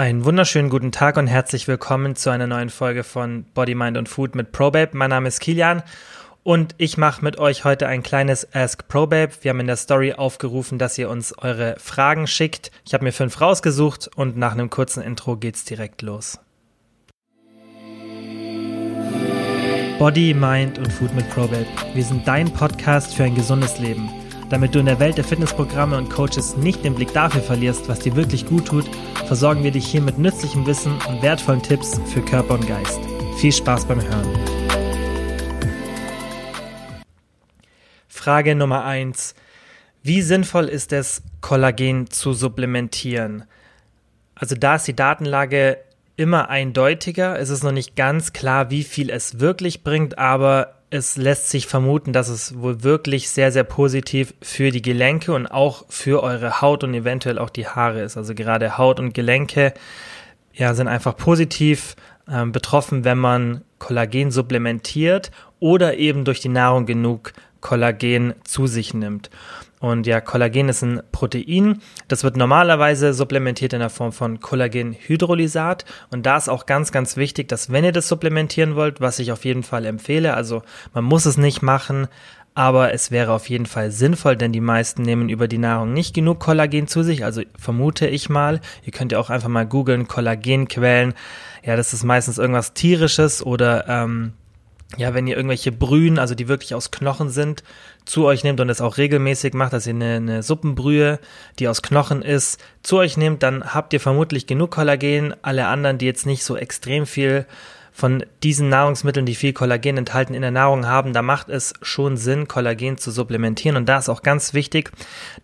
Einen wunderschönen guten Tag und herzlich willkommen zu einer neuen Folge von Body, Mind und Food mit ProBabe. Mein Name ist Kilian und ich mache mit euch heute ein kleines Ask ProBabe. Wir haben in der Story aufgerufen, dass ihr uns eure Fragen schickt. Ich habe mir fünf rausgesucht und nach einem kurzen Intro geht's direkt los. Body, Mind und Food mit ProBabe. Wir sind dein Podcast für ein gesundes Leben. Damit du in der Welt der Fitnessprogramme und Coaches nicht den Blick dafür verlierst, was dir wirklich gut tut, versorgen wir dich hier mit nützlichem Wissen und wertvollen Tipps für Körper und Geist. Viel Spaß beim Hören. Frage Nummer 1. Wie sinnvoll ist es, Kollagen zu supplementieren? Also da ist die Datenlage immer eindeutiger. Es ist noch nicht ganz klar, wie viel es wirklich bringt, aber es lässt sich vermuten, dass es wohl wirklich sehr, sehr positiv für die Gelenke und auch für eure Haut und eventuell auch die Haare ist. Also gerade Haut und Gelenke ja, sind einfach positiv äh, betroffen, wenn man Kollagen supplementiert oder eben durch die Nahrung genug Kollagen zu sich nimmt. Und ja, Kollagen ist ein Protein. Das wird normalerweise supplementiert in der Form von Kollagenhydrolysat. Und da ist auch ganz, ganz wichtig, dass wenn ihr das supplementieren wollt, was ich auf jeden Fall empfehle, also man muss es nicht machen, aber es wäre auf jeden Fall sinnvoll, denn die meisten nehmen über die Nahrung nicht genug Kollagen zu sich, also vermute ich mal. Ihr könnt ja auch einfach mal googeln, Kollagenquellen. Ja, das ist meistens irgendwas tierisches oder ähm, ja, wenn ihr irgendwelche Brühen, also die wirklich aus Knochen sind, zu euch nehmt und es auch regelmäßig macht, dass ihr eine, eine Suppenbrühe, die aus Knochen ist, zu euch nehmt, dann habt ihr vermutlich genug Kollagen. Alle anderen, die jetzt nicht so extrem viel von diesen Nahrungsmitteln, die viel Kollagen enthalten, in der Nahrung haben, da macht es schon Sinn, Kollagen zu supplementieren. Und da ist auch ganz wichtig,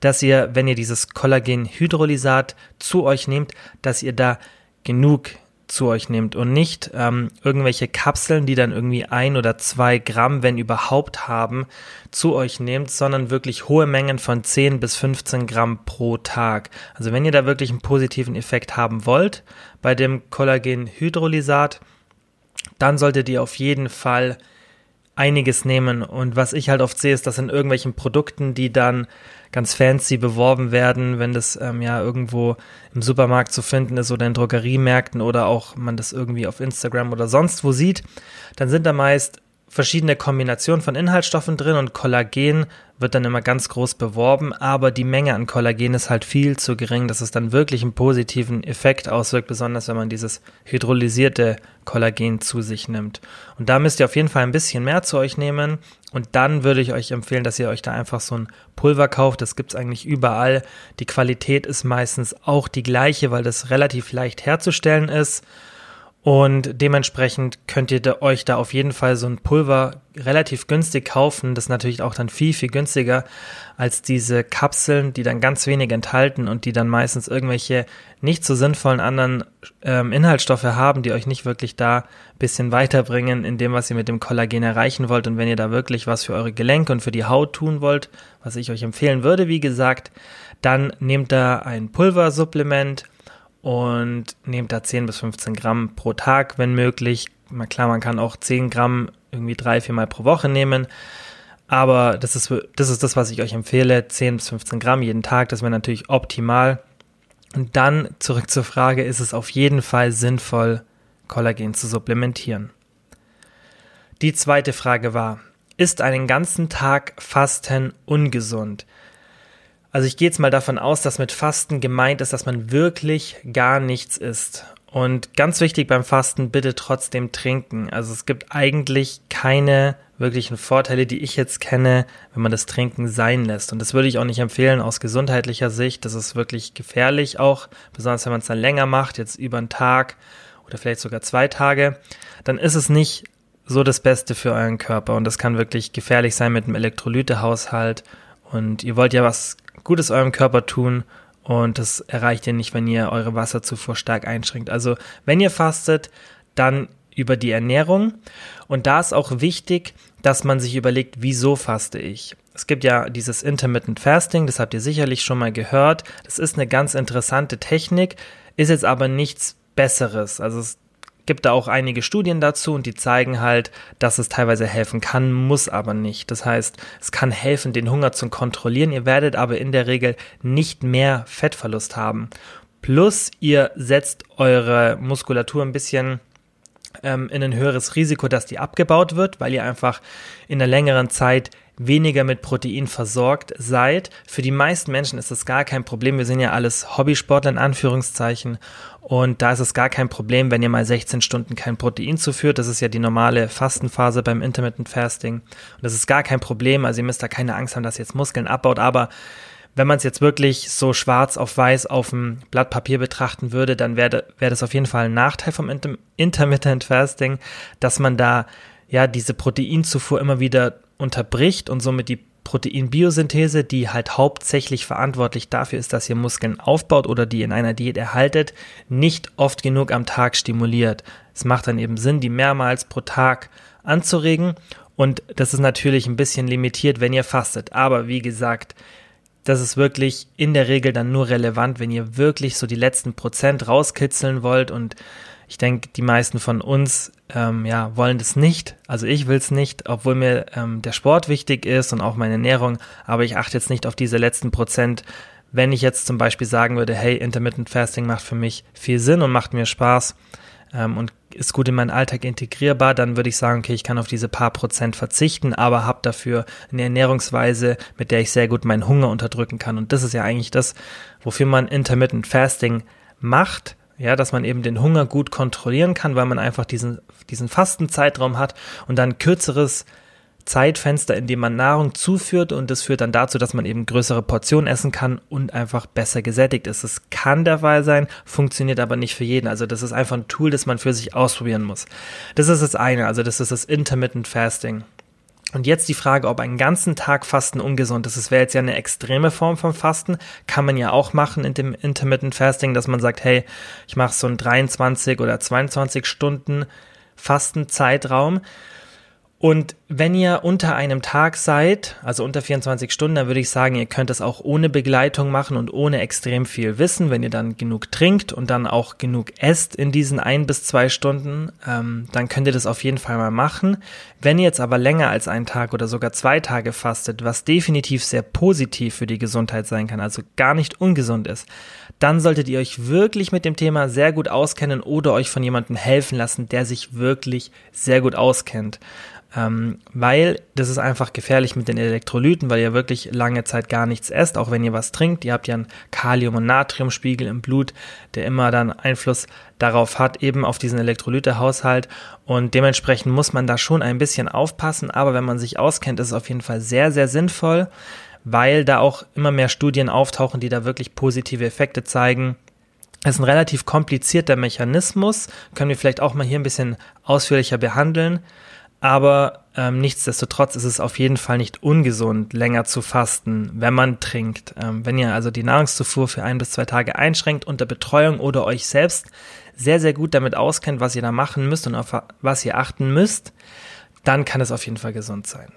dass ihr, wenn ihr dieses Kollagenhydrolysat zu euch nehmt, dass ihr da genug zu euch nehmt und nicht ähm, irgendwelche Kapseln, die dann irgendwie ein oder zwei Gramm, wenn überhaupt haben, zu euch nehmt, sondern wirklich hohe Mengen von 10 bis 15 Gramm pro Tag. Also wenn ihr da wirklich einen positiven Effekt haben wollt bei dem Kollagenhydrolysat, dann solltet ihr auf jeden Fall einiges nehmen. Und was ich halt oft sehe, ist, dass in irgendwelchen Produkten, die dann ganz fancy beworben werden, wenn das ähm, ja irgendwo im Supermarkt zu finden ist oder in Drogeriemärkten oder auch man das irgendwie auf Instagram oder sonst wo sieht, dann sind da meist verschiedene Kombinationen von Inhaltsstoffen drin und Kollagen wird dann immer ganz groß beworben, aber die Menge an Kollagen ist halt viel zu gering, dass es dann wirklich einen positiven Effekt auswirkt, besonders wenn man dieses hydrolysierte Kollagen zu sich nimmt. Und da müsst ihr auf jeden Fall ein bisschen mehr zu euch nehmen und dann würde ich euch empfehlen, dass ihr euch da einfach so ein Pulver kauft. Das gibt's eigentlich überall. Die Qualität ist meistens auch die gleiche, weil das relativ leicht herzustellen ist. Und dementsprechend könnt ihr euch da auf jeden Fall so ein Pulver relativ günstig kaufen. Das ist natürlich auch dann viel, viel günstiger als diese Kapseln, die dann ganz wenig enthalten und die dann meistens irgendwelche nicht so sinnvollen anderen ähm, Inhaltsstoffe haben, die euch nicht wirklich da bisschen weiterbringen in dem, was ihr mit dem Kollagen erreichen wollt. Und wenn ihr da wirklich was für eure Gelenke und für die Haut tun wollt, was ich euch empfehlen würde, wie gesagt, dann nehmt da ein Pulversupplement und nehmt da 10 bis 15 Gramm pro Tag, wenn möglich. Klar, man kann auch 10 Gramm irgendwie drei, vier Mal pro Woche nehmen. Aber das ist, das ist das, was ich euch empfehle. 10 bis 15 Gramm jeden Tag, das wäre natürlich optimal. Und dann zurück zur Frage, ist es auf jeden Fall sinnvoll, Kollagen zu supplementieren? Die zweite Frage war, ist einen ganzen Tag Fasten ungesund? Also ich gehe jetzt mal davon aus, dass mit Fasten gemeint ist, dass man wirklich gar nichts isst. Und ganz wichtig beim Fasten, bitte trotzdem trinken. Also es gibt eigentlich keine wirklichen Vorteile, die ich jetzt kenne, wenn man das Trinken sein lässt. Und das würde ich auch nicht empfehlen aus gesundheitlicher Sicht. Das ist wirklich gefährlich auch, besonders wenn man es dann länger macht, jetzt über einen Tag oder vielleicht sogar zwei Tage. Dann ist es nicht so das Beste für euren Körper. Und das kann wirklich gefährlich sein mit dem Elektrolytehaushalt. Und ihr wollt ja was Gutes eurem Körper tun und das erreicht ihr nicht, wenn ihr eure Wasserzufuhr stark einschränkt. Also wenn ihr fastet, dann über die Ernährung. Und da ist auch wichtig, dass man sich überlegt, wieso faste ich? Es gibt ja dieses Intermittent Fasting, das habt ihr sicherlich schon mal gehört. Das ist eine ganz interessante Technik, ist jetzt aber nichts Besseres. Also es gibt da auch einige Studien dazu und die zeigen halt, dass es teilweise helfen kann, muss aber nicht. Das heißt, es kann helfen, den Hunger zu kontrollieren. Ihr werdet aber in der Regel nicht mehr Fettverlust haben. plus ihr setzt eure Muskulatur ein bisschen ähm, in ein höheres Risiko, dass die abgebaut wird, weil ihr einfach in einer längeren Zeit weniger mit Protein versorgt seid. Für die meisten Menschen ist das gar kein Problem. Wir sind ja alles Hobbysportler in Anführungszeichen. Und da ist es gar kein Problem, wenn ihr mal 16 Stunden kein Protein zuführt. Das ist ja die normale Fastenphase beim Intermittent Fasting. Und das ist gar kein Problem. Also ihr müsst da keine Angst haben, dass ihr jetzt Muskeln abbaut. Aber wenn man es jetzt wirklich so schwarz auf weiß auf dem Blatt Papier betrachten würde, dann wäre wär das auf jeden Fall ein Nachteil vom Inter Intermittent Fasting, dass man da ja diese Proteinzufuhr immer wieder unterbricht und somit die Proteinbiosynthese, die halt hauptsächlich verantwortlich dafür ist, dass ihr Muskeln aufbaut oder die in einer Diät erhaltet, nicht oft genug am Tag stimuliert. Es macht dann eben Sinn, die mehrmals pro Tag anzuregen und das ist natürlich ein bisschen limitiert, wenn ihr fastet. Aber wie gesagt, das ist wirklich in der Regel dann nur relevant, wenn ihr wirklich so die letzten Prozent rauskitzeln wollt und ich denke, die meisten von uns ähm, ja, wollen das nicht. Also ich will es nicht, obwohl mir ähm, der Sport wichtig ist und auch meine Ernährung, aber ich achte jetzt nicht auf diese letzten Prozent. Wenn ich jetzt zum Beispiel sagen würde, hey, Intermittent Fasting macht für mich viel Sinn und macht mir Spaß ähm, und ist gut in meinen Alltag integrierbar, dann würde ich sagen, okay, ich kann auf diese paar Prozent verzichten, aber habe dafür eine Ernährungsweise, mit der ich sehr gut meinen Hunger unterdrücken kann. Und das ist ja eigentlich das, wofür man Intermittent Fasting macht ja, dass man eben den Hunger gut kontrollieren kann, weil man einfach diesen, diesen Fastenzeitraum hat und dann kürzeres Zeitfenster, in dem man Nahrung zuführt und das führt dann dazu, dass man eben größere Portionen essen kann und einfach besser gesättigt ist. Es kann der Fall sein, funktioniert aber nicht für jeden. Also das ist einfach ein Tool, das man für sich ausprobieren muss. Das ist das eine, also das ist das Intermittent Fasting. Und jetzt die Frage, ob einen ganzen Tag Fasten ungesund ist. Das wäre jetzt ja eine extreme Form von Fasten. Kann man ja auch machen in dem Intermittent Fasting, dass man sagt, hey, ich mache so einen 23 oder 22 Stunden Fastenzeitraum. Und wenn ihr unter einem Tag seid, also unter 24 Stunden, dann würde ich sagen, ihr könnt es auch ohne Begleitung machen und ohne extrem viel Wissen, wenn ihr dann genug trinkt und dann auch genug esst in diesen ein bis zwei Stunden, ähm, dann könnt ihr das auf jeden Fall mal machen. Wenn ihr jetzt aber länger als einen Tag oder sogar zwei Tage fastet, was definitiv sehr positiv für die Gesundheit sein kann, also gar nicht ungesund ist, dann solltet ihr euch wirklich mit dem Thema sehr gut auskennen oder euch von jemandem helfen lassen, der sich wirklich sehr gut auskennt ähm, weil das ist einfach gefährlich mit den Elektrolyten, weil ihr wirklich lange Zeit gar nichts esst, auch wenn ihr was trinkt. Ihr habt ja einen Kalium- und Natriumspiegel im Blut, der immer dann Einfluss darauf hat, eben auf diesen Elektrolytehaushalt und dementsprechend muss man da schon ein bisschen aufpassen, aber wenn man sich auskennt, ist es auf jeden Fall sehr, sehr sinnvoll, weil da auch immer mehr Studien auftauchen, die da wirklich positive Effekte zeigen. Es ist ein relativ komplizierter Mechanismus, können wir vielleicht auch mal hier ein bisschen ausführlicher behandeln. Aber ähm, nichtsdestotrotz ist es auf jeden Fall nicht ungesund, länger zu fasten, wenn man trinkt. Ähm, wenn ihr also die Nahrungszufuhr für ein bis zwei Tage einschränkt unter Betreuung oder euch selbst sehr, sehr gut damit auskennt, was ihr da machen müsst und auf was ihr achten müsst, dann kann es auf jeden Fall gesund sein.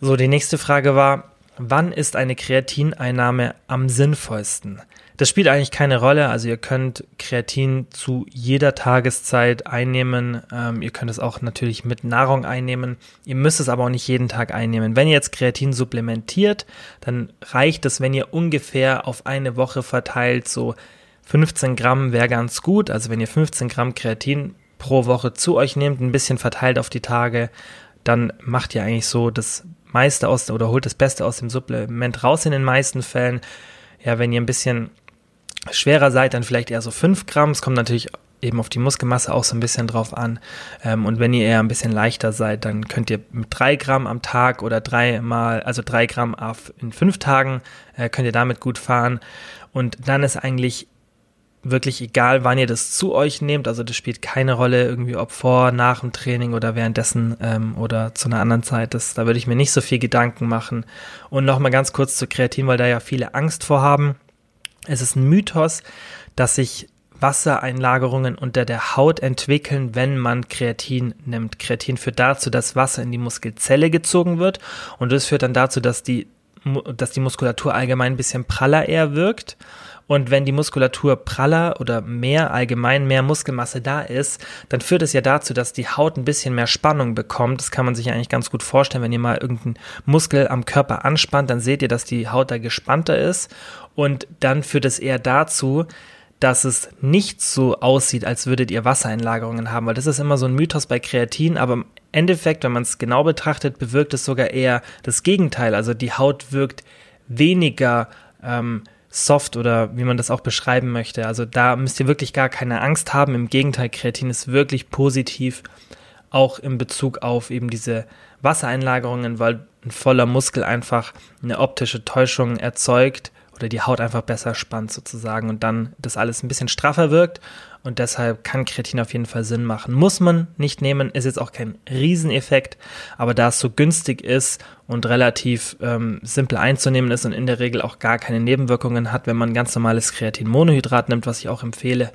So, die nächste Frage war, wann ist eine Kreatineinnahme am sinnvollsten? Das spielt eigentlich keine Rolle. Also ihr könnt Kreatin zu jeder Tageszeit einnehmen. Ähm, ihr könnt es auch natürlich mit Nahrung einnehmen. Ihr müsst es aber auch nicht jeden Tag einnehmen. Wenn ihr jetzt Kreatin supplementiert, dann reicht es, wenn ihr ungefähr auf eine Woche verteilt so 15 Gramm wäre ganz gut. Also wenn ihr 15 Gramm Kreatin pro Woche zu euch nehmt, ein bisschen verteilt auf die Tage, dann macht ihr eigentlich so das meiste aus oder holt das Beste aus dem Supplement raus in den meisten Fällen. Ja, wenn ihr ein bisschen schwerer seid, dann vielleicht eher so 5 Gramm. Es kommt natürlich eben auf die Muskelmasse auch so ein bisschen drauf an. Ähm, und wenn ihr eher ein bisschen leichter seid, dann könnt ihr mit 3 Gramm am Tag oder dreimal, also 3 Gramm in 5 Tagen, äh, könnt ihr damit gut fahren. Und dann ist eigentlich wirklich egal, wann ihr das zu euch nehmt. Also das spielt keine Rolle, irgendwie ob vor, nach dem Training oder währenddessen ähm, oder zu einer anderen Zeit. Das, da würde ich mir nicht so viel Gedanken machen. Und nochmal ganz kurz zu Kreatin, weil da ja viele Angst vorhaben. Es ist ein Mythos, dass sich Wassereinlagerungen unter der Haut entwickeln, wenn man Kreatin nimmt. Kreatin führt dazu, dass Wasser in die Muskelzelle gezogen wird und das führt dann dazu, dass die dass die Muskulatur allgemein ein bisschen praller eher wirkt. Und wenn die Muskulatur praller oder mehr allgemein mehr Muskelmasse da ist, dann führt es ja dazu, dass die Haut ein bisschen mehr Spannung bekommt. Das kann man sich eigentlich ganz gut vorstellen, wenn ihr mal irgendeinen Muskel am Körper anspannt, dann seht ihr, dass die Haut da gespannter ist und dann führt es eher dazu, dass es nicht so aussieht, als würdet ihr Wassereinlagerungen haben, weil das ist immer so ein Mythos bei Kreatin, aber im Endeffekt, wenn man es genau betrachtet, bewirkt es sogar eher das Gegenteil. Also die Haut wirkt weniger ähm, soft oder wie man das auch beschreiben möchte. Also da müsst ihr wirklich gar keine Angst haben. Im Gegenteil, Kreatin ist wirklich positiv, auch in Bezug auf eben diese Wassereinlagerungen, weil ein voller Muskel einfach eine optische Täuschung erzeugt oder die Haut einfach besser spannt sozusagen und dann das alles ein bisschen straffer wirkt und deshalb kann Kreatin auf jeden Fall Sinn machen. Muss man nicht nehmen, ist jetzt auch kein Rieseneffekt, aber da es so günstig ist und relativ ähm, simpel einzunehmen ist und in der Regel auch gar keine Nebenwirkungen hat, wenn man ganz normales Kreatinmonohydrat nimmt, was ich auch empfehle,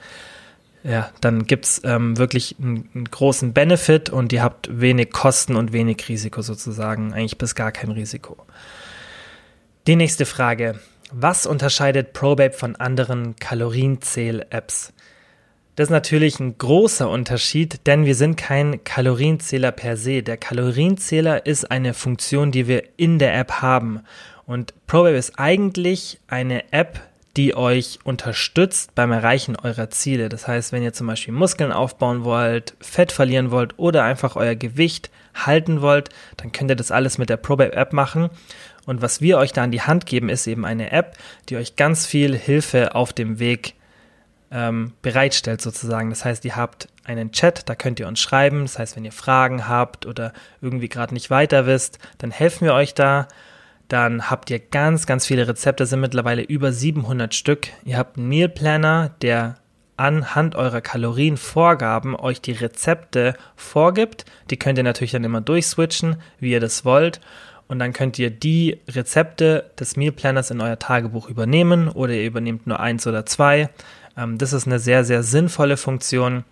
ja, dann gibt's ähm, wirklich einen, einen, großen Benefit und ihr habt wenig Kosten und wenig Risiko sozusagen, eigentlich bis gar kein Risiko. Die nächste Frage. Was unterscheidet Probabe von anderen Kalorienzähl-Apps? Das ist natürlich ein großer Unterschied, denn wir sind kein Kalorienzähler per se. Der Kalorienzähler ist eine Funktion, die wir in der App haben. Und Probabe ist eigentlich eine App, die euch unterstützt beim Erreichen eurer Ziele. Das heißt, wenn ihr zum Beispiel Muskeln aufbauen wollt, Fett verlieren wollt oder einfach euer Gewicht halten wollt, dann könnt ihr das alles mit der Probabe App machen. Und was wir euch da an die Hand geben, ist eben eine App, die euch ganz viel Hilfe auf dem Weg ähm, bereitstellt sozusagen. Das heißt, ihr habt einen Chat, da könnt ihr uns schreiben. Das heißt, wenn ihr Fragen habt oder irgendwie gerade nicht weiter wisst, dann helfen wir euch da. Dann habt ihr ganz, ganz viele Rezepte, sind mittlerweile über 700 Stück. Ihr habt einen Meal Planner, der anhand eurer Kalorienvorgaben euch die Rezepte vorgibt. Die könnt ihr natürlich dann immer durchswitchen, wie ihr das wollt und dann könnt ihr die Rezepte des Meal Planners in euer Tagebuch übernehmen oder ihr übernehmt nur eins oder zwei. Ähm, das ist eine sehr, sehr sinnvolle Funktion.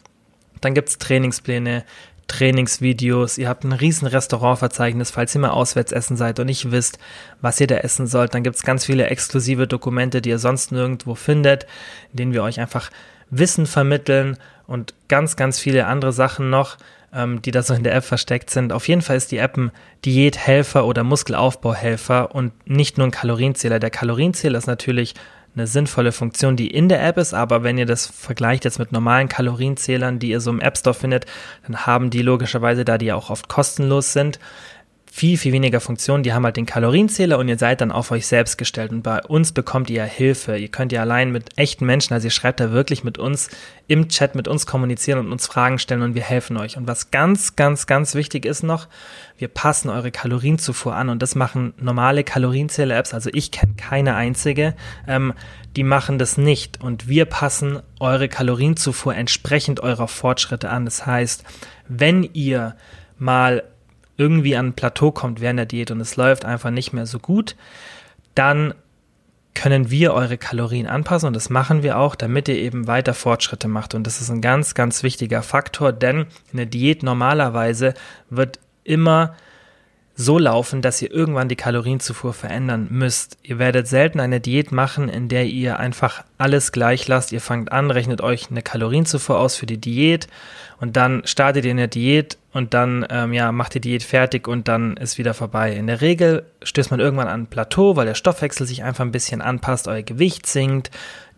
Dann gibt es Trainingspläne, Trainingsvideos, ihr habt ein riesen Restaurantverzeichnis, falls ihr mal auswärts essen seid und nicht wisst, was ihr da essen sollt. Dann gibt es ganz viele exklusive Dokumente, die ihr sonst nirgendwo findet, in denen wir euch einfach Wissen vermitteln und ganz, ganz viele andere Sachen noch ähm, die da so in der App versteckt sind. Auf jeden Fall ist die App ein Diäthelfer oder Muskelaufbauhelfer und nicht nur ein Kalorienzähler. Der Kalorienzähler ist natürlich eine sinnvolle Funktion, die in der App ist, aber wenn ihr das vergleicht jetzt mit normalen Kalorienzählern, die ihr so im App Store findet, dann haben die logischerweise, da die ja auch oft kostenlos sind, viel, viel weniger Funktionen. Die haben halt den Kalorienzähler und ihr seid dann auf euch selbst gestellt. Und bei uns bekommt ihr Hilfe. Ihr könnt ja allein mit echten Menschen, also ihr schreibt da wirklich mit uns im Chat mit uns kommunizieren und uns Fragen stellen und wir helfen euch. Und was ganz, ganz, ganz wichtig ist noch, wir passen eure Kalorienzufuhr an und das machen normale Kalorienzähler-Apps. Also ich kenne keine einzige. Ähm, die machen das nicht und wir passen eure Kalorienzufuhr entsprechend eurer Fortschritte an. Das heißt, wenn ihr mal irgendwie an ein Plateau kommt während der Diät und es läuft einfach nicht mehr so gut, dann können wir eure Kalorien anpassen und das machen wir auch, damit ihr eben weiter Fortschritte macht. Und das ist ein ganz, ganz wichtiger Faktor, denn eine Diät normalerweise wird immer so laufen, dass ihr irgendwann die Kalorienzufuhr verändern müsst. Ihr werdet selten eine Diät machen, in der ihr einfach alles gleich lasst. Ihr fangt an, rechnet euch eine Kalorienzufuhr aus für die Diät und dann startet ihr in der Diät und dann ähm, ja, macht die Diät fertig und dann ist wieder vorbei. In der Regel stößt man irgendwann an ein Plateau, weil der Stoffwechsel sich einfach ein bisschen anpasst, euer Gewicht sinkt,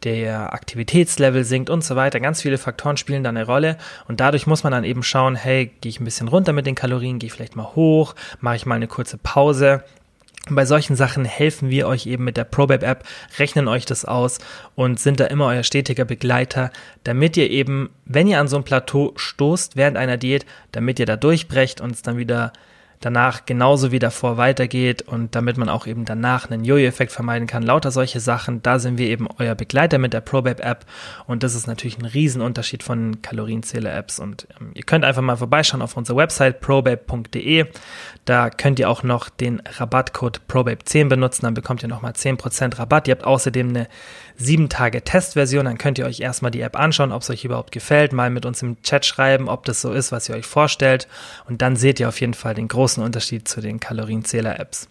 der Aktivitätslevel sinkt und so weiter. Ganz viele Faktoren spielen da eine Rolle und dadurch muss man dann eben schauen, hey, gehe ich ein bisschen runter mit den Kalorien, gehe ich vielleicht mal hoch, mache ich mal eine kurze Pause. Bei solchen Sachen helfen wir euch eben mit der ProBab App, rechnen euch das aus und sind da immer euer stetiger Begleiter, damit ihr eben, wenn ihr an so ein Plateau stoßt während einer Diät, damit ihr da durchbrecht und es dann wieder danach genauso wie davor weitergeht und damit man auch eben danach einen Jojo-Effekt vermeiden kann. Lauter solche Sachen, da sind wir eben euer Begleiter mit der ProBab-App und das ist natürlich ein Riesenunterschied von Kalorienzähler-Apps und ähm, ihr könnt einfach mal vorbeischauen auf unserer Website probab.de. Da könnt ihr auch noch den Rabattcode ProBabe10 benutzen, dann bekommt ihr nochmal 10% Rabatt. Ihr habt außerdem eine 7 Tage Testversion, dann könnt ihr euch erstmal die App anschauen, ob es euch überhaupt gefällt, mal mit uns im Chat schreiben, ob das so ist, was ihr euch vorstellt und dann seht ihr auf jeden Fall den großen Unterschied zu den Kalorienzähler-Apps.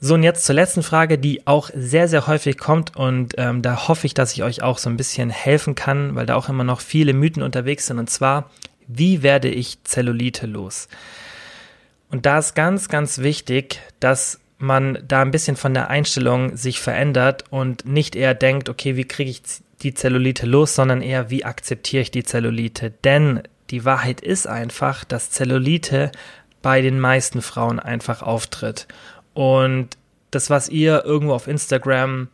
So, und jetzt zur letzten Frage, die auch sehr, sehr häufig kommt und ähm, da hoffe ich, dass ich euch auch so ein bisschen helfen kann, weil da auch immer noch viele Mythen unterwegs sind. Und zwar, wie werde ich Zellulite los? Und da ist ganz, ganz wichtig, dass man da ein bisschen von der Einstellung sich verändert und nicht eher denkt, okay, wie kriege ich die Zellulite los, sondern eher, wie akzeptiere ich die Zellulite? Denn die Wahrheit ist einfach, dass Zellulite bei den meisten Frauen einfach auftritt. Und das, was ihr irgendwo auf Instagram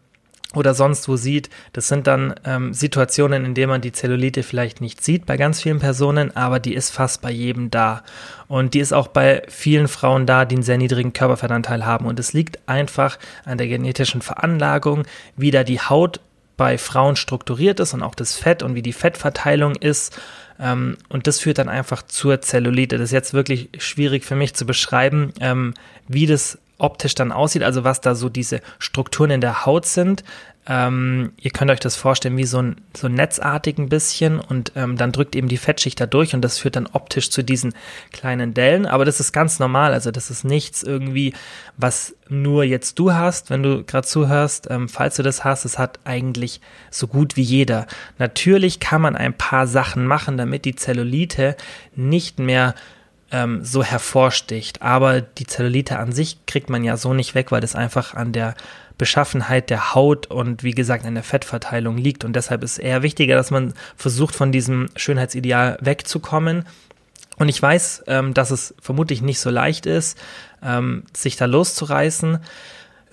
oder sonst wo sieht, das sind dann ähm, Situationen, in denen man die Zellulite vielleicht nicht sieht bei ganz vielen Personen, aber die ist fast bei jedem da. Und die ist auch bei vielen Frauen da, die einen sehr niedrigen Körperfettanteil haben. Und es liegt einfach an der genetischen Veranlagung, wie da die Haut bei Frauen strukturiert ist und auch das Fett und wie die Fettverteilung ist. Ähm, und das führt dann einfach zur Zellulite. Das ist jetzt wirklich schwierig für mich zu beschreiben, ähm, wie das optisch dann aussieht, also was da so diese Strukturen in der Haut sind. Ähm, ihr könnt euch das vorstellen wie so ein, so netzartig ein bisschen und ähm, dann drückt eben die Fettschicht da durch und das führt dann optisch zu diesen kleinen Dellen. Aber das ist ganz normal, also das ist nichts irgendwie, was nur jetzt du hast, wenn du gerade zuhörst. Ähm, falls du das hast, es hat eigentlich so gut wie jeder. Natürlich kann man ein paar Sachen machen, damit die Zellulite nicht mehr ähm, so hervorsticht. Aber die Zellulite an sich kriegt man ja so nicht weg, weil das einfach an der Beschaffenheit der Haut und wie gesagt an der Fettverteilung liegt. Und deshalb ist eher wichtiger, dass man versucht, von diesem Schönheitsideal wegzukommen. Und ich weiß, ähm, dass es vermutlich nicht so leicht ist, ähm, sich da loszureißen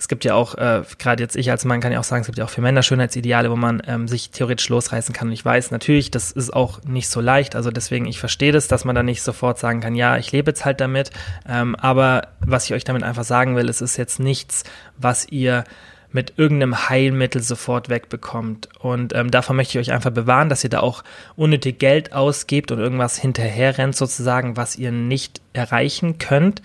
es gibt ja auch, äh, gerade jetzt ich als Mann kann ja auch sagen, es gibt ja auch für Männer Schönheitsideale, wo man ähm, sich theoretisch losreißen kann. Und ich weiß natürlich, das ist auch nicht so leicht. Also deswegen, ich verstehe das, dass man da nicht sofort sagen kann, ja, ich lebe jetzt halt damit. Ähm, aber was ich euch damit einfach sagen will, es ist jetzt nichts, was ihr mit irgendeinem Heilmittel sofort wegbekommt. Und ähm, davon möchte ich euch einfach bewahren, dass ihr da auch unnötig Geld ausgebt und irgendwas hinterher rennt sozusagen, was ihr nicht erreichen könnt.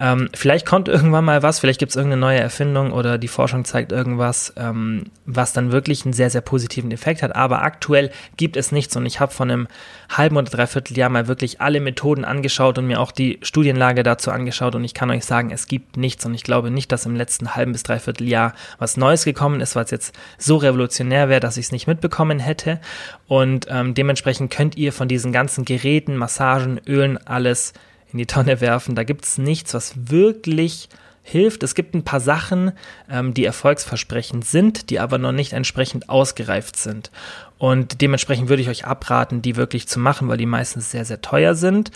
Ähm, vielleicht kommt irgendwann mal was, vielleicht gibt es irgendeine neue Erfindung oder die Forschung zeigt irgendwas, ähm, was dann wirklich einen sehr, sehr positiven Effekt hat. Aber aktuell gibt es nichts und ich habe von einem halben oder dreiviertel Jahr mal wirklich alle Methoden angeschaut und mir auch die Studienlage dazu angeschaut und ich kann euch sagen, es gibt nichts und ich glaube nicht, dass im letzten halben bis dreiviertel Jahr was Neues gekommen ist, was jetzt so revolutionär wäre, dass ich es nicht mitbekommen hätte. Und ähm, dementsprechend könnt ihr von diesen ganzen Geräten, Massagen, Ölen, alles in die Tonne werfen. Da gibt es nichts, was wirklich hilft. Es gibt ein paar Sachen, ähm, die erfolgsversprechend sind, die aber noch nicht entsprechend ausgereift sind. Und dementsprechend würde ich euch abraten, die wirklich zu machen, weil die meistens sehr, sehr teuer sind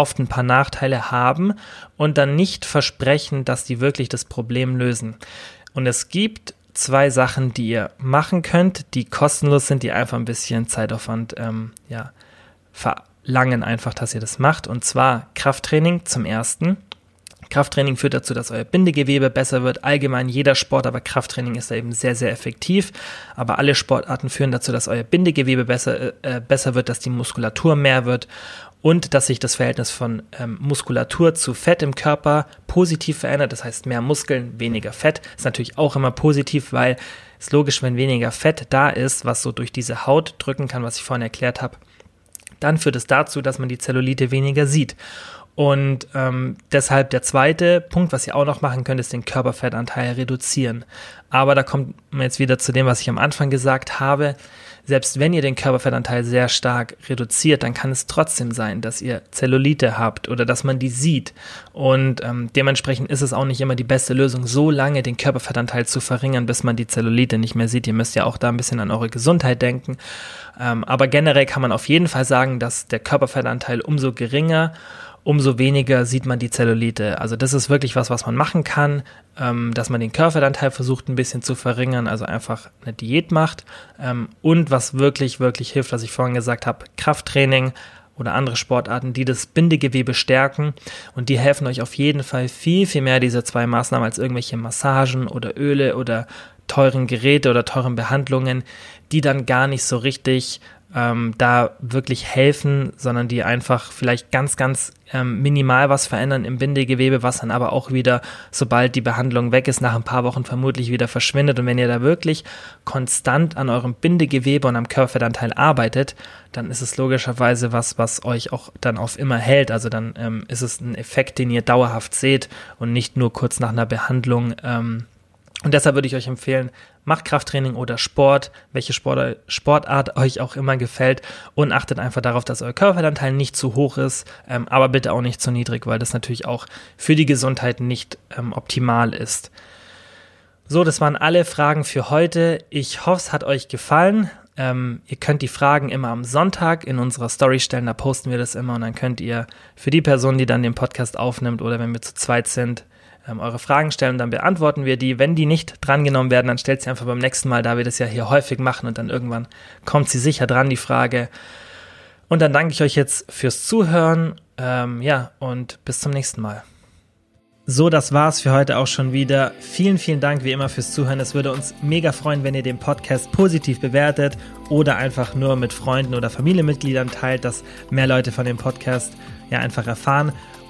oft ein paar Nachteile haben und dann nicht versprechen, dass die wirklich das Problem lösen. Und es gibt zwei Sachen, die ihr machen könnt, die kostenlos sind, die einfach ein bisschen Zeitaufwand ähm, ja, verlangen, einfach, dass ihr das macht. Und zwar Krafttraining zum ersten. Krafttraining führt dazu, dass euer Bindegewebe besser wird. Allgemein jeder Sport, aber Krafttraining ist da eben sehr, sehr effektiv. Aber alle Sportarten führen dazu, dass euer Bindegewebe besser, äh, besser wird, dass die Muskulatur mehr wird und dass sich das Verhältnis von ähm, Muskulatur zu Fett im Körper positiv verändert. Das heißt, mehr Muskeln, weniger Fett ist natürlich auch immer positiv, weil es logisch, wenn weniger Fett da ist, was so durch diese Haut drücken kann, was ich vorhin erklärt habe, dann führt es dazu, dass man die Zellulite weniger sieht. Und ähm, deshalb der zweite Punkt, was ihr auch noch machen könnt, ist den Körperfettanteil reduzieren. Aber da kommt man jetzt wieder zu dem, was ich am Anfang gesagt habe selbst wenn ihr den Körperfettanteil sehr stark reduziert, dann kann es trotzdem sein, dass ihr Zellulite habt oder dass man die sieht. Und ähm, dementsprechend ist es auch nicht immer die beste Lösung, so lange den Körperfettanteil zu verringern, bis man die Zellulite nicht mehr sieht. Ihr müsst ja auch da ein bisschen an eure Gesundheit denken. Ähm, aber generell kann man auf jeden Fall sagen, dass der Körperfettanteil umso geringer umso weniger sieht man die Zellulite. Also das ist wirklich was, was man machen kann, ähm, dass man den Körperanteil versucht ein bisschen zu verringern, also einfach eine Diät macht. Ähm, und was wirklich, wirklich hilft, was ich vorhin gesagt habe, Krafttraining oder andere Sportarten, die das Bindegewebe stärken und die helfen euch auf jeden Fall viel, viel mehr diese zwei Maßnahmen als irgendwelche Massagen oder Öle oder teuren Geräte oder teuren Behandlungen, die dann gar nicht so richtig ähm, da wirklich helfen, sondern die einfach vielleicht ganz, ganz ähm, minimal was verändern im Bindegewebe, was dann aber auch wieder, sobald die Behandlung weg ist, nach ein paar Wochen vermutlich wieder verschwindet. Und wenn ihr da wirklich konstant an eurem Bindegewebe und am Körperfettanteil arbeitet, dann ist es logischerweise was, was euch auch dann auf immer hält. Also dann ähm, ist es ein Effekt, den ihr dauerhaft seht und nicht nur kurz nach einer Behandlung ähm, und deshalb würde ich euch empfehlen, macht Krafttraining oder Sport, welche Sport, Sportart euch auch immer gefällt und achtet einfach darauf, dass euer Körperfettanteil nicht zu hoch ist, ähm, aber bitte auch nicht zu niedrig, weil das natürlich auch für die Gesundheit nicht ähm, optimal ist. So, das waren alle Fragen für heute. Ich hoffe, es hat euch gefallen. Ähm, ihr könnt die Fragen immer am Sonntag in unserer Story stellen, da posten wir das immer und dann könnt ihr für die Person, die dann den Podcast aufnimmt oder wenn wir zu zweit sind, ähm, eure Fragen stellen, dann beantworten wir die. Wenn die nicht drangenommen werden, dann stellt sie einfach beim nächsten Mal, da wir das ja hier häufig machen und dann irgendwann kommt sie sicher dran, die Frage. Und dann danke ich euch jetzt fürs Zuhören. Ähm, ja, und bis zum nächsten Mal. So, das war's für heute auch schon wieder. Vielen, vielen Dank wie immer fürs Zuhören. Es würde uns mega freuen, wenn ihr den Podcast positiv bewertet oder einfach nur mit Freunden oder Familienmitgliedern teilt, dass mehr Leute von dem Podcast ja einfach erfahren.